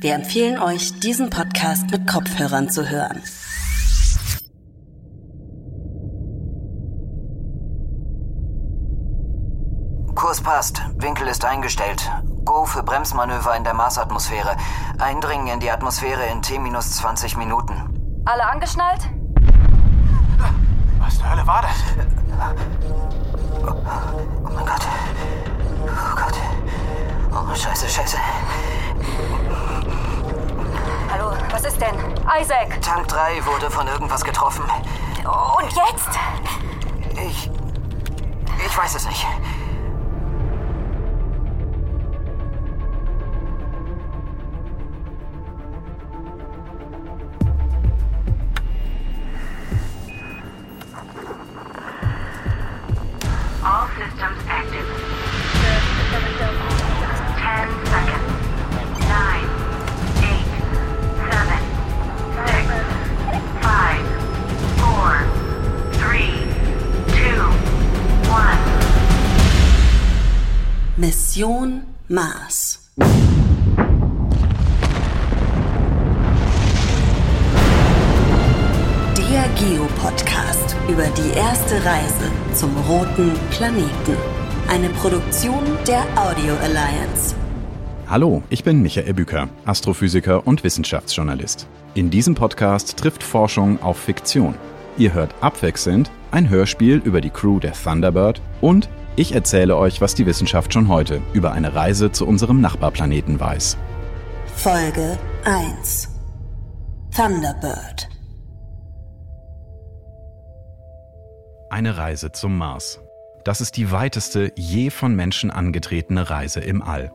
Wir empfehlen euch, diesen Podcast mit Kopfhörern zu hören. Kurs passt, Winkel ist eingestellt. Go für Bremsmanöver in der Marsatmosphäre. Eindringen in die Atmosphäre in T-20 Minuten. Alle angeschnallt? Was zur Hölle war das? Oh mein Gott. Oh Gott. Oh, scheiße, scheiße. Hallo, was ist denn? Isaac! Tank 3 wurde von irgendwas getroffen. Und jetzt? Ich. Ich weiß es nicht. Mission Mars. Der Geo-Podcast über die erste Reise zum roten Planeten. Eine Produktion der Audio Alliance. Hallo, ich bin Michael Büker, Astrophysiker und Wissenschaftsjournalist. In diesem Podcast trifft Forschung auf Fiktion. Ihr hört abwechselnd ein Hörspiel über die Crew der Thunderbird und ich erzähle euch, was die Wissenschaft schon heute über eine Reise zu unserem Nachbarplaneten weiß. Folge 1 Thunderbird Eine Reise zum Mars. Das ist die weiteste je von Menschen angetretene Reise im All.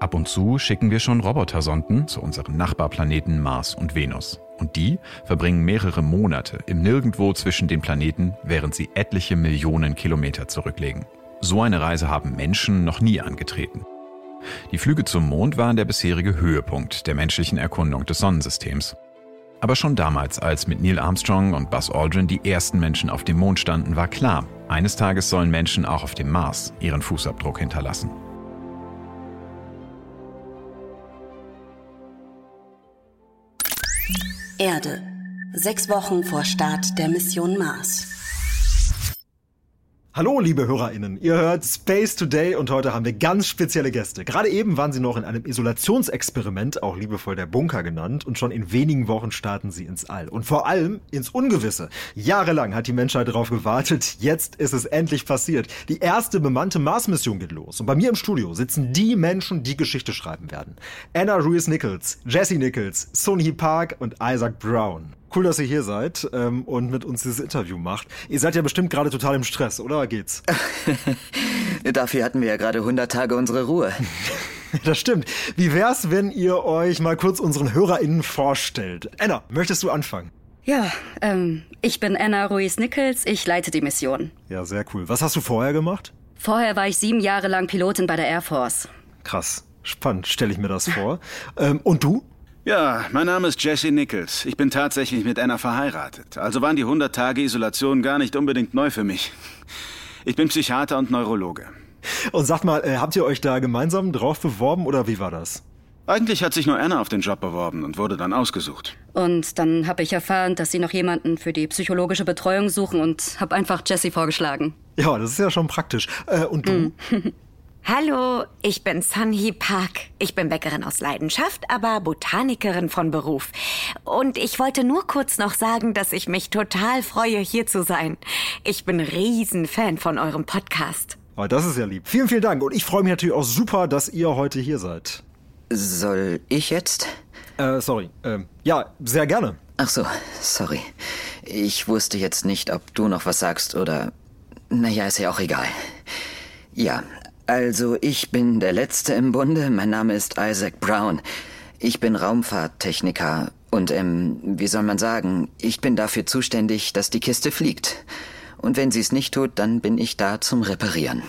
Ab und zu schicken wir schon Robotersonden zu unseren Nachbarplaneten Mars und Venus. Und die verbringen mehrere Monate im Nirgendwo zwischen den Planeten, während sie etliche Millionen Kilometer zurücklegen. So eine Reise haben Menschen noch nie angetreten. Die Flüge zum Mond waren der bisherige Höhepunkt der menschlichen Erkundung des Sonnensystems. Aber schon damals, als mit Neil Armstrong und Buzz Aldrin die ersten Menschen auf dem Mond standen, war klar, eines Tages sollen Menschen auch auf dem Mars ihren Fußabdruck hinterlassen. Erde. Sechs Wochen vor Start der Mission Mars. Hallo, liebe HörerInnen. Ihr hört Space Today und heute haben wir ganz spezielle Gäste. Gerade eben waren sie noch in einem Isolationsexperiment, auch liebevoll der Bunker genannt, und schon in wenigen Wochen starten sie ins All. Und vor allem ins Ungewisse. Jahrelang hat die Menschheit darauf gewartet. Jetzt ist es endlich passiert. Die erste bemannte Mars-Mission geht los. Und bei mir im Studio sitzen die Menschen, die Geschichte schreiben werden. Anna Ruiz Nichols, Jesse Nichols, Sun Hee Park und Isaac Brown. Cool, dass ihr hier seid ähm, und mit uns dieses Interview macht. Ihr seid ja bestimmt gerade total im Stress, oder geht's? Dafür hatten wir ja gerade 100 Tage unsere Ruhe. Das stimmt. Wie wär's, wenn ihr euch mal kurz unseren HörerInnen vorstellt? Anna, möchtest du anfangen? Ja, ähm, ich bin Anna Ruiz Nichols, ich leite die Mission. Ja, sehr cool. Was hast du vorher gemacht? Vorher war ich sieben Jahre lang Pilotin bei der Air Force. Krass. Spannend, stelle ich mir das vor. ähm, und du? Ja, mein Name ist Jesse Nichols. Ich bin tatsächlich mit Anna verheiratet. Also waren die 100 Tage Isolation gar nicht unbedingt neu für mich. Ich bin Psychiater und Neurologe. Und sagt mal, äh, habt ihr euch da gemeinsam drauf beworben oder wie war das? Eigentlich hat sich nur Anna auf den Job beworben und wurde dann ausgesucht. Und dann habe ich erfahren, dass sie noch jemanden für die psychologische Betreuung suchen und habe einfach Jessie vorgeschlagen. Ja, das ist ja schon praktisch. Äh, und du? Hallo, ich bin Sunhee Park. Ich bin Bäckerin aus Leidenschaft, aber Botanikerin von Beruf. Und ich wollte nur kurz noch sagen, dass ich mich total freue, hier zu sein. Ich bin Riesenfan von eurem Podcast. Oh, das ist ja lieb. Vielen, vielen Dank. Und ich freue mich natürlich auch super, dass ihr heute hier seid. Soll ich jetzt? Äh, sorry. Ähm, ja, sehr gerne. Ach so, sorry. Ich wusste jetzt nicht, ob du noch was sagst oder. Naja, ist ja auch egal. Ja, also ich bin der Letzte im Bunde. Mein Name ist Isaac Brown. Ich bin Raumfahrttechniker und, ähm, wie soll man sagen, ich bin dafür zuständig, dass die Kiste fliegt. Und wenn sie es nicht tut, dann bin ich da zum Reparieren.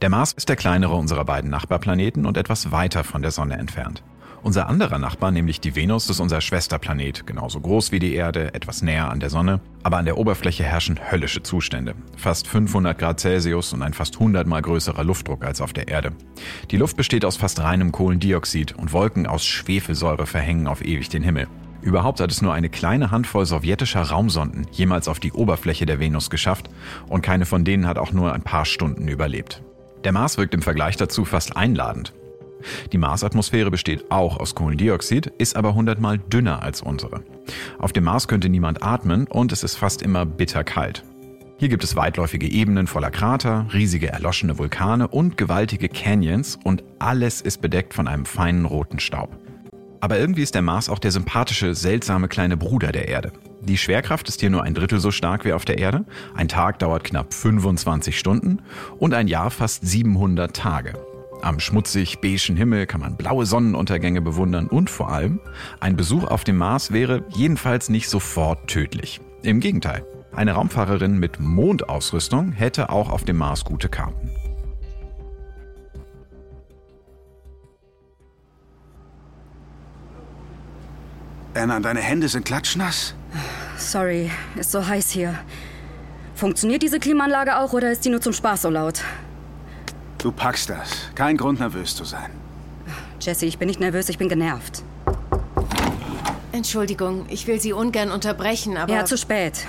Der Mars ist der kleinere unserer beiden Nachbarplaneten und etwas weiter von der Sonne entfernt. Unser anderer Nachbar, nämlich die Venus, ist unser Schwesterplanet, genauso groß wie die Erde, etwas näher an der Sonne, aber an der Oberfläche herrschen höllische Zustände. Fast 500 Grad Celsius und ein fast 100 mal größerer Luftdruck als auf der Erde. Die Luft besteht aus fast reinem Kohlendioxid und Wolken aus Schwefelsäure verhängen auf ewig den Himmel. Überhaupt hat es nur eine kleine Handvoll sowjetischer Raumsonden jemals auf die Oberfläche der Venus geschafft und keine von denen hat auch nur ein paar Stunden überlebt. Der Mars wirkt im Vergleich dazu fast einladend. Die Marsatmosphäre besteht auch aus Kohlendioxid, ist aber hundertmal dünner als unsere. Auf dem Mars könnte niemand atmen und es ist fast immer bitterkalt. Hier gibt es weitläufige Ebenen voller Krater, riesige erloschene Vulkane und gewaltige Canyons und alles ist bedeckt von einem feinen roten Staub. Aber irgendwie ist der Mars auch der sympathische, seltsame kleine Bruder der Erde. Die Schwerkraft ist hier nur ein Drittel so stark wie auf der Erde, ein Tag dauert knapp 25 Stunden und ein Jahr fast 700 Tage. Am schmutzig beigen Himmel kann man blaue Sonnenuntergänge bewundern und vor allem, ein Besuch auf dem Mars wäre jedenfalls nicht sofort tödlich. Im Gegenteil, eine Raumfahrerin mit Mondausrüstung hätte auch auf dem Mars gute Karten. Anna, deine Hände sind klatschnass. Sorry, ist so heiß hier. Funktioniert diese Klimaanlage auch oder ist die nur zum Spaß so laut? Du packst das. Kein Grund, nervös zu sein. Jesse, ich bin nicht nervös, ich bin genervt. Entschuldigung, ich will Sie ungern unterbrechen, aber... Ja, zu spät.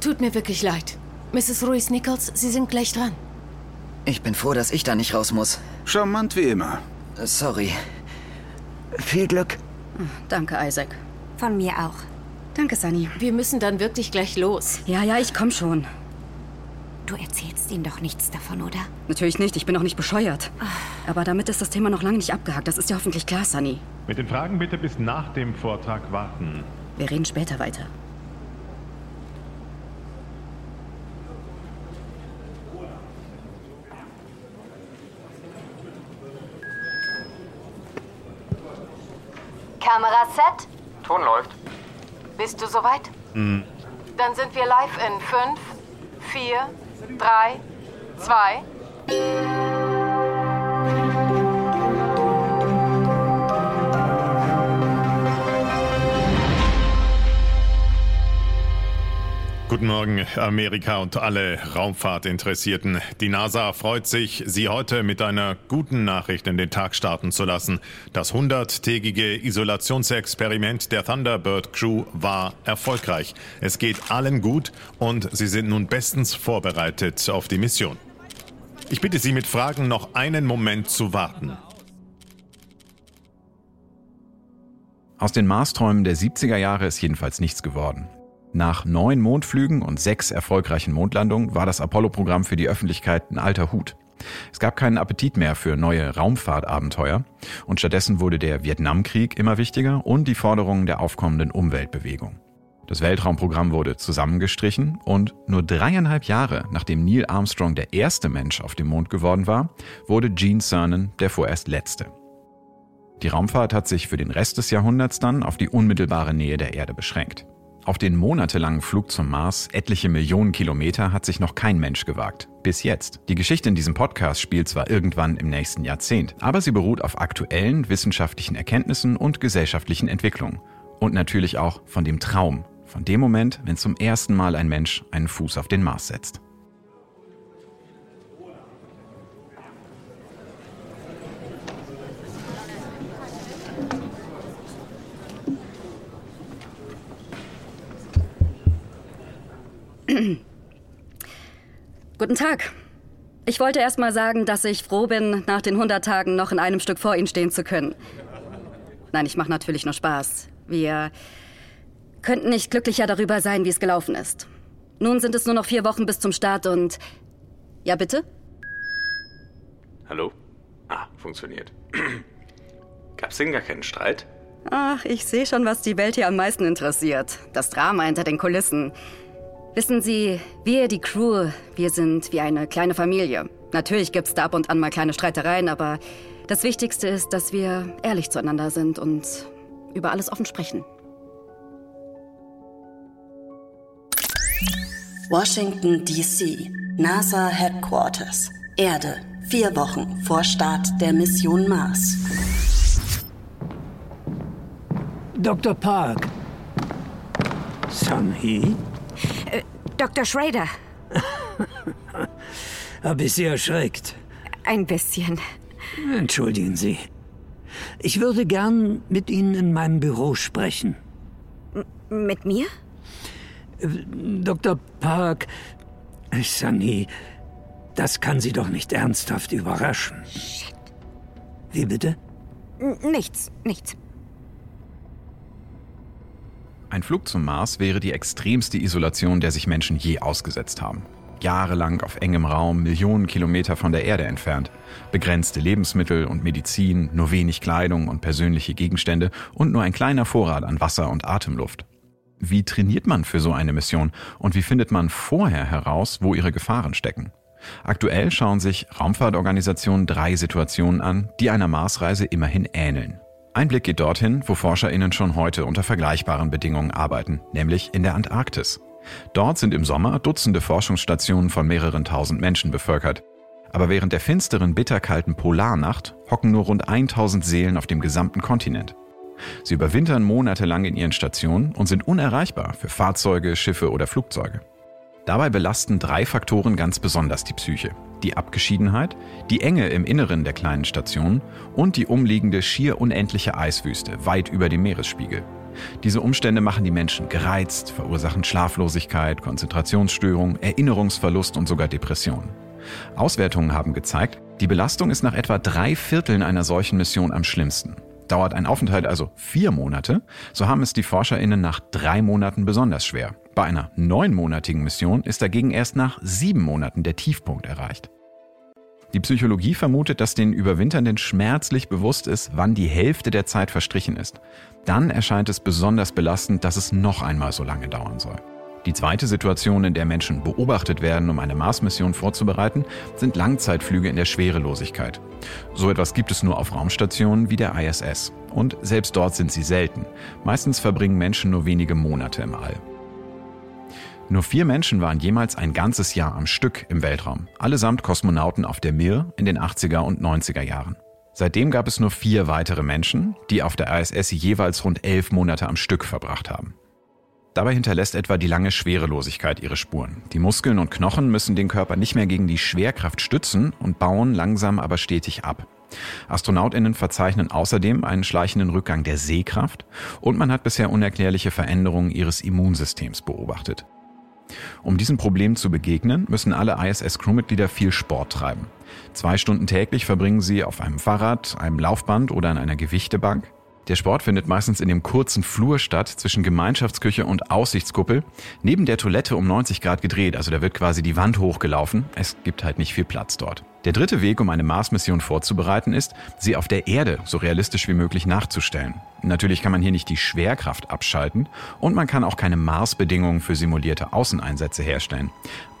Tut mir wirklich leid. Mrs. Ruiz Nichols, Sie sind gleich dran. Ich bin froh, dass ich da nicht raus muss. Charmant wie immer. Sorry. Viel Glück. Danke, Isaac. Von mir auch. Danke, Sunny. Wir müssen dann wirklich gleich los. Ja, ja, ich komm schon. Du erzählst ihm doch nichts davon, oder? Natürlich nicht, ich bin auch nicht bescheuert. Aber damit ist das Thema noch lange nicht abgehakt. Das ist ja hoffentlich klar, Sunny. Mit den Fragen bitte bis nach dem Vortrag warten. Wir reden später weiter. Kamera set. Ton läuft. Bist du soweit? Dann sind wir live in 5, 4, 3, 2. Guten Morgen, Amerika und alle Raumfahrtinteressierten. Die NASA freut sich, Sie heute mit einer guten Nachricht in den Tag starten zu lassen. Das 100-tägige Isolationsexperiment der Thunderbird Crew war erfolgreich. Es geht allen gut und Sie sind nun bestens vorbereitet auf die Mission. Ich bitte Sie mit Fragen noch einen Moment zu warten. Aus den Marsträumen der 70er Jahre ist jedenfalls nichts geworden. Nach neun Mondflügen und sechs erfolgreichen Mondlandungen war das Apollo-Programm für die Öffentlichkeit ein alter Hut. Es gab keinen Appetit mehr für neue Raumfahrtabenteuer und stattdessen wurde der Vietnamkrieg immer wichtiger und die Forderungen der aufkommenden Umweltbewegung. Das Weltraumprogramm wurde zusammengestrichen und nur dreieinhalb Jahre nachdem Neil Armstrong der erste Mensch auf dem Mond geworden war, wurde Gene Cernan der vorerst letzte. Die Raumfahrt hat sich für den Rest des Jahrhunderts dann auf die unmittelbare Nähe der Erde beschränkt. Auf den monatelangen Flug zum Mars, etliche Millionen Kilometer, hat sich noch kein Mensch gewagt. Bis jetzt. Die Geschichte in diesem Podcast spielt zwar irgendwann im nächsten Jahrzehnt, aber sie beruht auf aktuellen wissenschaftlichen Erkenntnissen und gesellschaftlichen Entwicklungen. Und natürlich auch von dem Traum, von dem Moment, wenn zum ersten Mal ein Mensch einen Fuß auf den Mars setzt. Guten Tag. Ich wollte erst mal sagen, dass ich froh bin, nach den 100 Tagen noch in einem Stück vor Ihnen stehen zu können. Nein, ich mache natürlich nur Spaß. Wir könnten nicht glücklicher darüber sein, wie es gelaufen ist. Nun sind es nur noch vier Wochen bis zum Start und... Ja, bitte? Hallo? Ah, funktioniert. Gab's denn gar keinen Streit? Ach, ich sehe schon, was die Welt hier am meisten interessiert. Das Drama hinter den Kulissen. Wissen Sie, wir, die Crew, wir sind wie eine kleine Familie. Natürlich gibt's da ab und an mal kleine Streitereien, aber das Wichtigste ist, dass wir ehrlich zueinander sind und über alles offen sprechen. Washington, D.C., NASA Headquarters. Erde, vier Wochen vor Start der Mission Mars. Dr. Park. Sunhee? Äh, Dr. Schrader. Hab ich Sie erschreckt? Ein bisschen. Entschuldigen Sie. Ich würde gern mit Ihnen in meinem Büro sprechen. M mit mir? Äh, Dr. Park, Sunny, das kann Sie doch nicht ernsthaft überraschen. Shit. Wie bitte? N nichts, nichts. Ein Flug zum Mars wäre die extremste Isolation, der sich Menschen je ausgesetzt haben. Jahrelang auf engem Raum, Millionen Kilometer von der Erde entfernt. Begrenzte Lebensmittel und Medizin, nur wenig Kleidung und persönliche Gegenstände und nur ein kleiner Vorrat an Wasser und Atemluft. Wie trainiert man für so eine Mission und wie findet man vorher heraus, wo ihre Gefahren stecken? Aktuell schauen sich Raumfahrtorganisationen drei Situationen an, die einer Marsreise immerhin ähneln. Ein Blick geht dorthin, wo ForscherInnen schon heute unter vergleichbaren Bedingungen arbeiten, nämlich in der Antarktis. Dort sind im Sommer Dutzende Forschungsstationen von mehreren tausend Menschen bevölkert. Aber während der finsteren, bitterkalten Polarnacht hocken nur rund 1000 Seelen auf dem gesamten Kontinent. Sie überwintern monatelang in ihren Stationen und sind unerreichbar für Fahrzeuge, Schiffe oder Flugzeuge. Dabei belasten drei Faktoren ganz besonders die Psyche. Die Abgeschiedenheit, die Enge im Inneren der kleinen Station und die umliegende schier unendliche Eiswüste weit über dem Meeresspiegel. Diese Umstände machen die Menschen gereizt, verursachen Schlaflosigkeit, Konzentrationsstörung, Erinnerungsverlust und sogar Depressionen. Auswertungen haben gezeigt, die Belastung ist nach etwa drei Vierteln einer solchen Mission am schlimmsten. Dauert ein Aufenthalt also vier Monate, so haben es die ForscherInnen nach drei Monaten besonders schwer. Bei einer neunmonatigen Mission ist dagegen erst nach sieben Monaten der Tiefpunkt erreicht. Die Psychologie vermutet, dass den Überwinternden schmerzlich bewusst ist, wann die Hälfte der Zeit verstrichen ist. Dann erscheint es besonders belastend, dass es noch einmal so lange dauern soll. Die zweite Situation, in der Menschen beobachtet werden, um eine Mars-Mission vorzubereiten, sind Langzeitflüge in der Schwerelosigkeit. So etwas gibt es nur auf Raumstationen wie der ISS. Und selbst dort sind sie selten. Meistens verbringen Menschen nur wenige Monate im All. Nur vier Menschen waren jemals ein ganzes Jahr am Stück im Weltraum, allesamt Kosmonauten auf der Mir in den 80er und 90er Jahren. Seitdem gab es nur vier weitere Menschen, die auf der ISS jeweils rund elf Monate am Stück verbracht haben. Dabei hinterlässt etwa die lange Schwerelosigkeit ihre Spuren. Die Muskeln und Knochen müssen den Körper nicht mehr gegen die Schwerkraft stützen und bauen langsam aber stetig ab. Astronautinnen verzeichnen außerdem einen schleichenden Rückgang der Sehkraft und man hat bisher unerklärliche Veränderungen ihres Immunsystems beobachtet. Um diesem Problem zu begegnen, müssen alle ISS-Crewmitglieder viel Sport treiben. Zwei Stunden täglich verbringen sie auf einem Fahrrad, einem Laufband oder an einer Gewichtebank. Der Sport findet meistens in dem kurzen Flur statt zwischen Gemeinschaftsküche und Aussichtskuppel, neben der Toilette um 90 Grad gedreht, also da wird quasi die Wand hochgelaufen. Es gibt halt nicht viel Platz dort. Der dritte Weg, um eine Mars-Mission vorzubereiten, ist, sie auf der Erde so realistisch wie möglich nachzustellen. Natürlich kann man hier nicht die Schwerkraft abschalten und man kann auch keine Mars-Bedingungen für simulierte Außeneinsätze herstellen.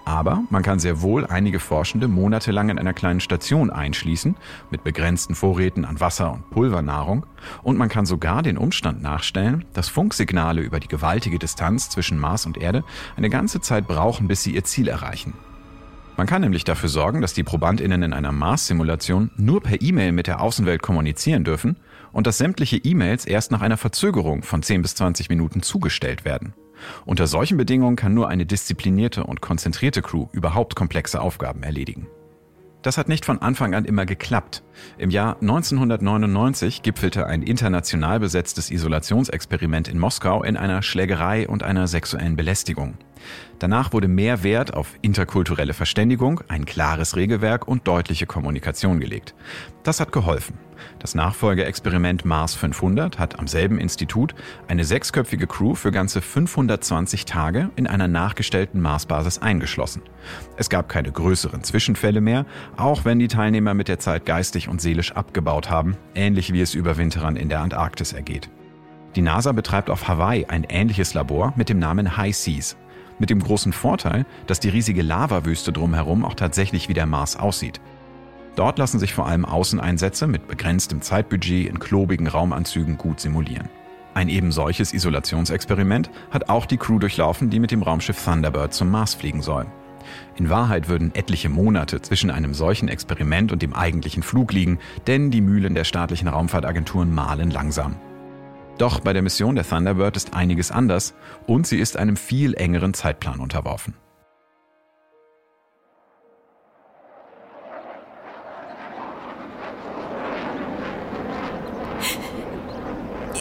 Aber man kann sehr wohl einige Forschende monatelang in einer kleinen Station einschließen, mit begrenzten Vorräten an Wasser und Pulvernahrung, und man kann sogar den Umstand nachstellen, dass Funksignale über die gewaltige Distanz zwischen Mars und Erde eine ganze Zeit brauchen, bis sie ihr Ziel erreichen. Man kann nämlich dafür sorgen, dass die Probandinnen in einer Mars-Simulation nur per E-Mail mit der Außenwelt kommunizieren dürfen und dass sämtliche E-Mails erst nach einer Verzögerung von 10 bis 20 Minuten zugestellt werden. Unter solchen Bedingungen kann nur eine disziplinierte und konzentrierte Crew überhaupt komplexe Aufgaben erledigen. Das hat nicht von Anfang an immer geklappt. Im Jahr 1999 gipfelte ein international besetztes Isolationsexperiment in Moskau in einer Schlägerei und einer sexuellen Belästigung. Danach wurde mehr Wert auf interkulturelle Verständigung, ein klares Regelwerk und deutliche Kommunikation gelegt. Das hat geholfen. Das Nachfolgeexperiment Mars 500 hat am selben Institut eine sechsköpfige Crew für ganze 520 Tage in einer nachgestellten Marsbasis eingeschlossen. Es gab keine größeren Zwischenfälle mehr, auch wenn die Teilnehmer mit der Zeit geistig und seelisch abgebaut haben, ähnlich wie es Überwinterern in der Antarktis ergeht. Die NASA betreibt auf Hawaii ein ähnliches Labor mit dem Namen High Seas. Mit dem großen Vorteil, dass die riesige Lavawüste drumherum auch tatsächlich wie der Mars aussieht. Dort lassen sich vor allem Außeneinsätze mit begrenztem Zeitbudget in klobigen Raumanzügen gut simulieren. Ein eben solches Isolationsexperiment hat auch die Crew durchlaufen, die mit dem Raumschiff Thunderbird zum Mars fliegen soll. In Wahrheit würden etliche Monate zwischen einem solchen Experiment und dem eigentlichen Flug liegen, denn die Mühlen der staatlichen Raumfahrtagenturen mahlen langsam. Doch bei der Mission der Thunderbird ist einiges anders und sie ist einem viel engeren Zeitplan unterworfen.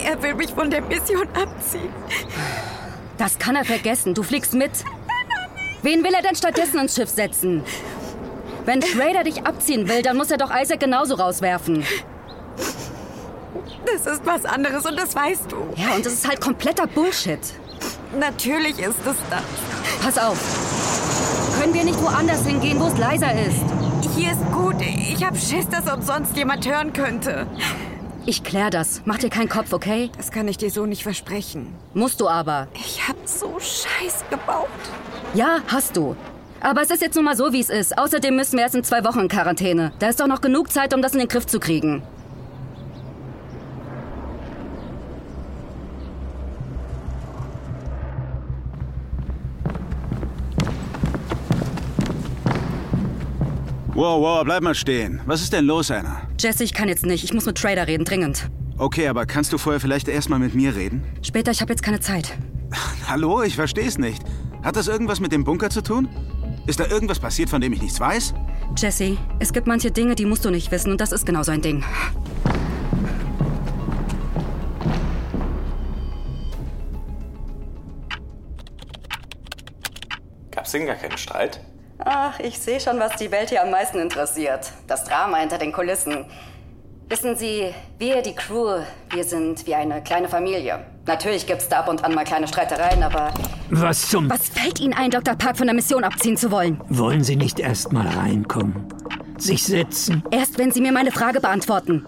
Er will mich von der Mission abziehen. Das kann er vergessen. Du fliegst mit. Wen will er denn stattdessen ins Schiff setzen? Wenn Schrader dich abziehen will, dann muss er doch Isaac genauso rauswerfen. Das ist was anderes und das weißt du. Ja, und das ist halt kompletter Bullshit. Natürlich ist es das. Pass auf. Können wir nicht woanders hingehen, wo es leiser ist? Hier ist gut. Ich hab Schiss, dass uns sonst jemand hören könnte. Ich klär das. Mach dir keinen Kopf, okay? Das kann ich dir so nicht versprechen. Musst du aber. Ich hab so Scheiß gebaut. Ja, hast du. Aber es ist jetzt nun mal so, wie es ist. Außerdem müssen wir erst in zwei Wochen in Quarantäne. Da ist doch noch genug Zeit, um das in den Griff zu kriegen. Wow, wow, bleib mal stehen. Was ist denn los, Anna? Jesse, ich kann jetzt nicht. Ich muss mit Trader reden, dringend. Okay, aber kannst du vorher vielleicht erstmal mit mir reden? Später, ich habe jetzt keine Zeit. Hallo, ich versteh's nicht. Hat das irgendwas mit dem Bunker zu tun? Ist da irgendwas passiert, von dem ich nichts weiß? Jesse, es gibt manche Dinge, die musst du nicht wissen und das ist genau so ein Ding. Gab's denn gar keinen Streit? Ach, ich sehe schon, was die Welt hier am meisten interessiert. Das Drama hinter den Kulissen. Wissen Sie, wir, die Crew, wir sind wie eine kleine Familie. Natürlich gibt's da ab und an mal kleine Streitereien, aber... Was zum... Was fällt Ihnen ein, Dr. Park von der Mission abziehen zu wollen? Wollen Sie nicht erst mal reinkommen? Sich setzen? Erst wenn Sie mir meine Frage beantworten.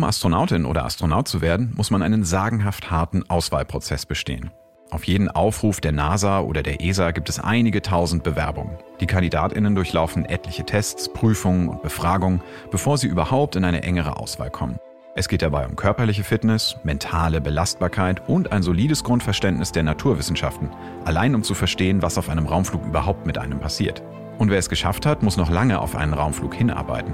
Um Astronautin oder Astronaut zu werden, muss man einen sagenhaft harten Auswahlprozess bestehen. Auf jeden Aufruf der NASA oder der ESA gibt es einige tausend Bewerbungen. Die Kandidatinnen durchlaufen etliche Tests, Prüfungen und Befragungen, bevor sie überhaupt in eine engere Auswahl kommen. Es geht dabei um körperliche Fitness, mentale Belastbarkeit und ein solides Grundverständnis der Naturwissenschaften, allein um zu verstehen, was auf einem Raumflug überhaupt mit einem passiert. Und wer es geschafft hat, muss noch lange auf einen Raumflug hinarbeiten.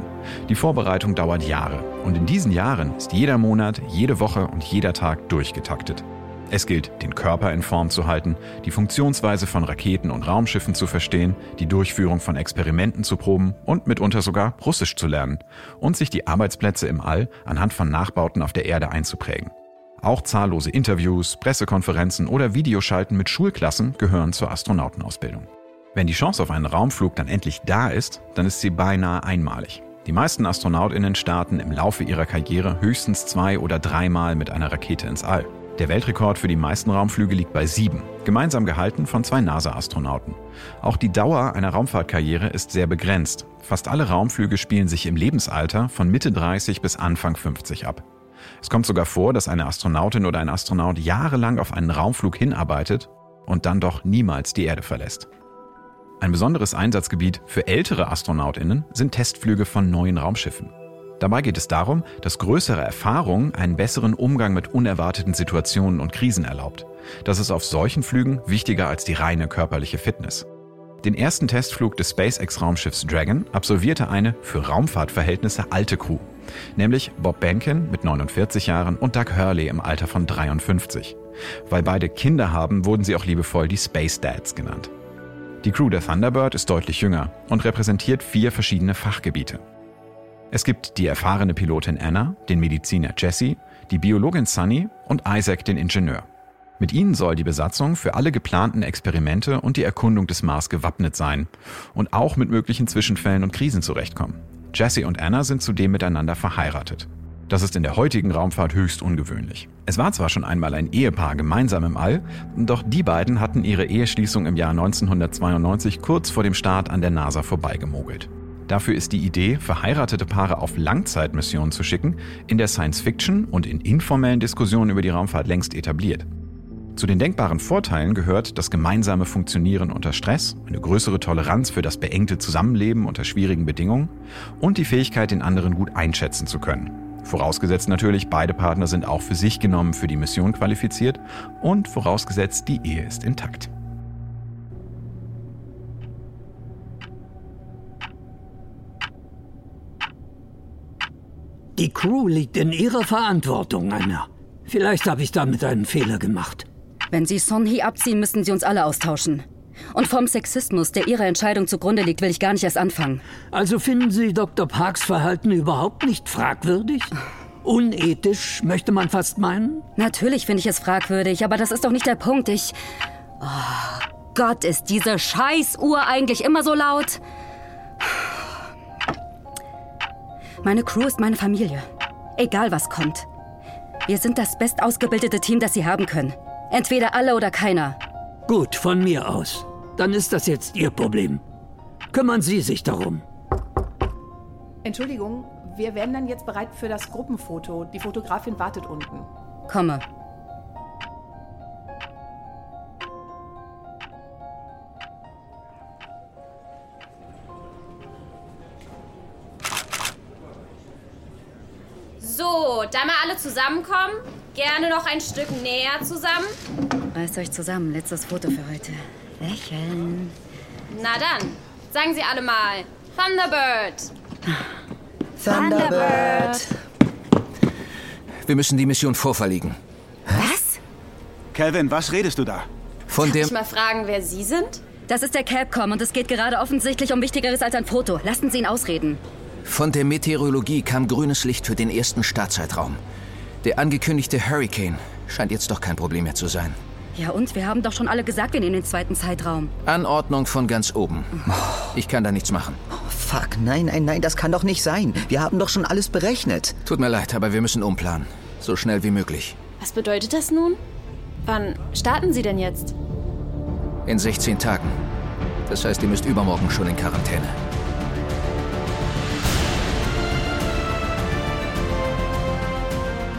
Die Vorbereitung dauert Jahre und in diesen Jahren ist jeder Monat, jede Woche und jeder Tag durchgetaktet. Es gilt, den Körper in Form zu halten, die Funktionsweise von Raketen und Raumschiffen zu verstehen, die Durchführung von Experimenten zu proben und mitunter sogar Russisch zu lernen und sich die Arbeitsplätze im All anhand von Nachbauten auf der Erde einzuprägen. Auch zahllose Interviews, Pressekonferenzen oder Videoschalten mit Schulklassen gehören zur Astronautenausbildung. Wenn die Chance auf einen Raumflug dann endlich da ist, dann ist sie beinahe einmalig. Die meisten Astronautinnen starten im Laufe ihrer Karriere höchstens zwei oder dreimal mit einer Rakete ins All. Der Weltrekord für die meisten Raumflüge liegt bei sieben, gemeinsam gehalten von zwei NASA-Astronauten. Auch die Dauer einer Raumfahrtkarriere ist sehr begrenzt. Fast alle Raumflüge spielen sich im Lebensalter von Mitte 30 bis Anfang 50 ab. Es kommt sogar vor, dass eine Astronautin oder ein Astronaut jahrelang auf einen Raumflug hinarbeitet und dann doch niemals die Erde verlässt. Ein besonderes Einsatzgebiet für ältere Astronautinnen sind Testflüge von neuen Raumschiffen. Dabei geht es darum, dass größere Erfahrung einen besseren Umgang mit unerwarteten Situationen und Krisen erlaubt. Das ist auf solchen Flügen wichtiger als die reine körperliche Fitness. Den ersten Testflug des SpaceX-Raumschiffs Dragon absolvierte eine für Raumfahrtverhältnisse alte Crew, nämlich Bob Behnken mit 49 Jahren und Doug Hurley im Alter von 53. Weil beide Kinder haben, wurden sie auch liebevoll die Space Dads genannt. Die Crew der Thunderbird ist deutlich jünger und repräsentiert vier verschiedene Fachgebiete. Es gibt die erfahrene Pilotin Anna, den Mediziner Jesse, die Biologin Sunny und Isaac, den Ingenieur. Mit ihnen soll die Besatzung für alle geplanten Experimente und die Erkundung des Mars gewappnet sein und auch mit möglichen Zwischenfällen und Krisen zurechtkommen. Jesse und Anna sind zudem miteinander verheiratet. Das ist in der heutigen Raumfahrt höchst ungewöhnlich. Es war zwar schon einmal ein Ehepaar gemeinsam im All, doch die beiden hatten ihre Eheschließung im Jahr 1992 kurz vor dem Start an der NASA vorbeigemogelt. Dafür ist die Idee, verheiratete Paare auf Langzeitmissionen zu schicken, in der Science-Fiction und in informellen Diskussionen über die Raumfahrt längst etabliert. Zu den denkbaren Vorteilen gehört das gemeinsame Funktionieren unter Stress, eine größere Toleranz für das beengte Zusammenleben unter schwierigen Bedingungen und die Fähigkeit, den anderen gut einschätzen zu können. Vorausgesetzt natürlich, beide Partner sind auch für sich genommen für die Mission qualifiziert und vorausgesetzt, die Ehe ist intakt. Die Crew liegt in ihrer Verantwortung, Anna. Vielleicht habe ich damit einen Fehler gemacht. Wenn Sie Sonhi abziehen, müssen Sie uns alle austauschen. Und vom Sexismus, der Ihrer Entscheidung zugrunde liegt, will ich gar nicht erst anfangen. Also finden Sie Dr. Parks Verhalten überhaupt nicht fragwürdig? Unethisch, möchte man fast meinen? Natürlich finde ich es fragwürdig, aber das ist doch nicht der Punkt. Ich. Oh Gott, ist diese Scheißuhr eigentlich immer so laut? Meine Crew ist meine Familie. Egal was kommt. Wir sind das bestausgebildete Team, das Sie haben können. Entweder alle oder keiner. Gut, von mir aus. Dann ist das jetzt Ihr Problem. Kümmern Sie sich darum. Entschuldigung, wir werden dann jetzt bereit für das Gruppenfoto. Die Fotografin wartet unten. Komme. So, da mal alle zusammenkommen. Gerne noch ein Stück näher zusammen. Reißt euch zusammen. Letztes Foto für heute. Lächeln. Na dann, sagen Sie alle mal. Thunderbird. Thunderbird. Wir müssen die Mission vorverlegen. Was? Calvin, was redest du da? Von Darf dem. ich mal fragen, wer Sie sind? Das ist der Capcom und es geht gerade offensichtlich um Wichtigeres als ein Foto. Lassen Sie ihn ausreden. Von der Meteorologie kam grünes Licht für den ersten Startzeitraum. Der angekündigte Hurricane scheint jetzt doch kein Problem mehr zu sein. Ja und? Wir haben doch schon alle gesagt, wir nehmen den zweiten Zeitraum. Anordnung von ganz oben. Ich kann da nichts machen. Fuck, nein, nein, nein, das kann doch nicht sein. Wir haben doch schon alles berechnet. Tut mir leid, aber wir müssen umplanen. So schnell wie möglich. Was bedeutet das nun? Wann starten Sie denn jetzt? In 16 Tagen. Das heißt, ihr müsst übermorgen schon in Quarantäne.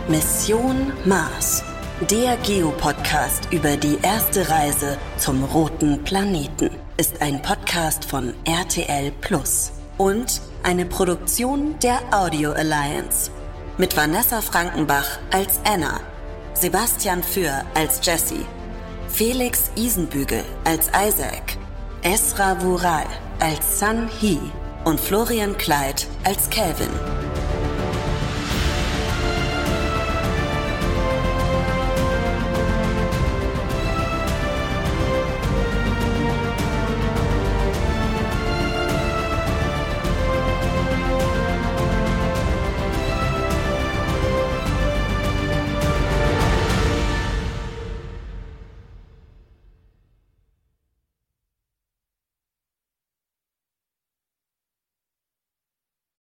Mission Mars. Der Geopodcast über die erste Reise zum roten Planeten ist ein Podcast von RTL Plus und eine Produktion der Audio Alliance mit Vanessa Frankenbach als Anna, Sebastian Für als Jesse, Felix Isenbügel als Isaac, Esra Vural als Sun Hee und Florian Kleid als Calvin.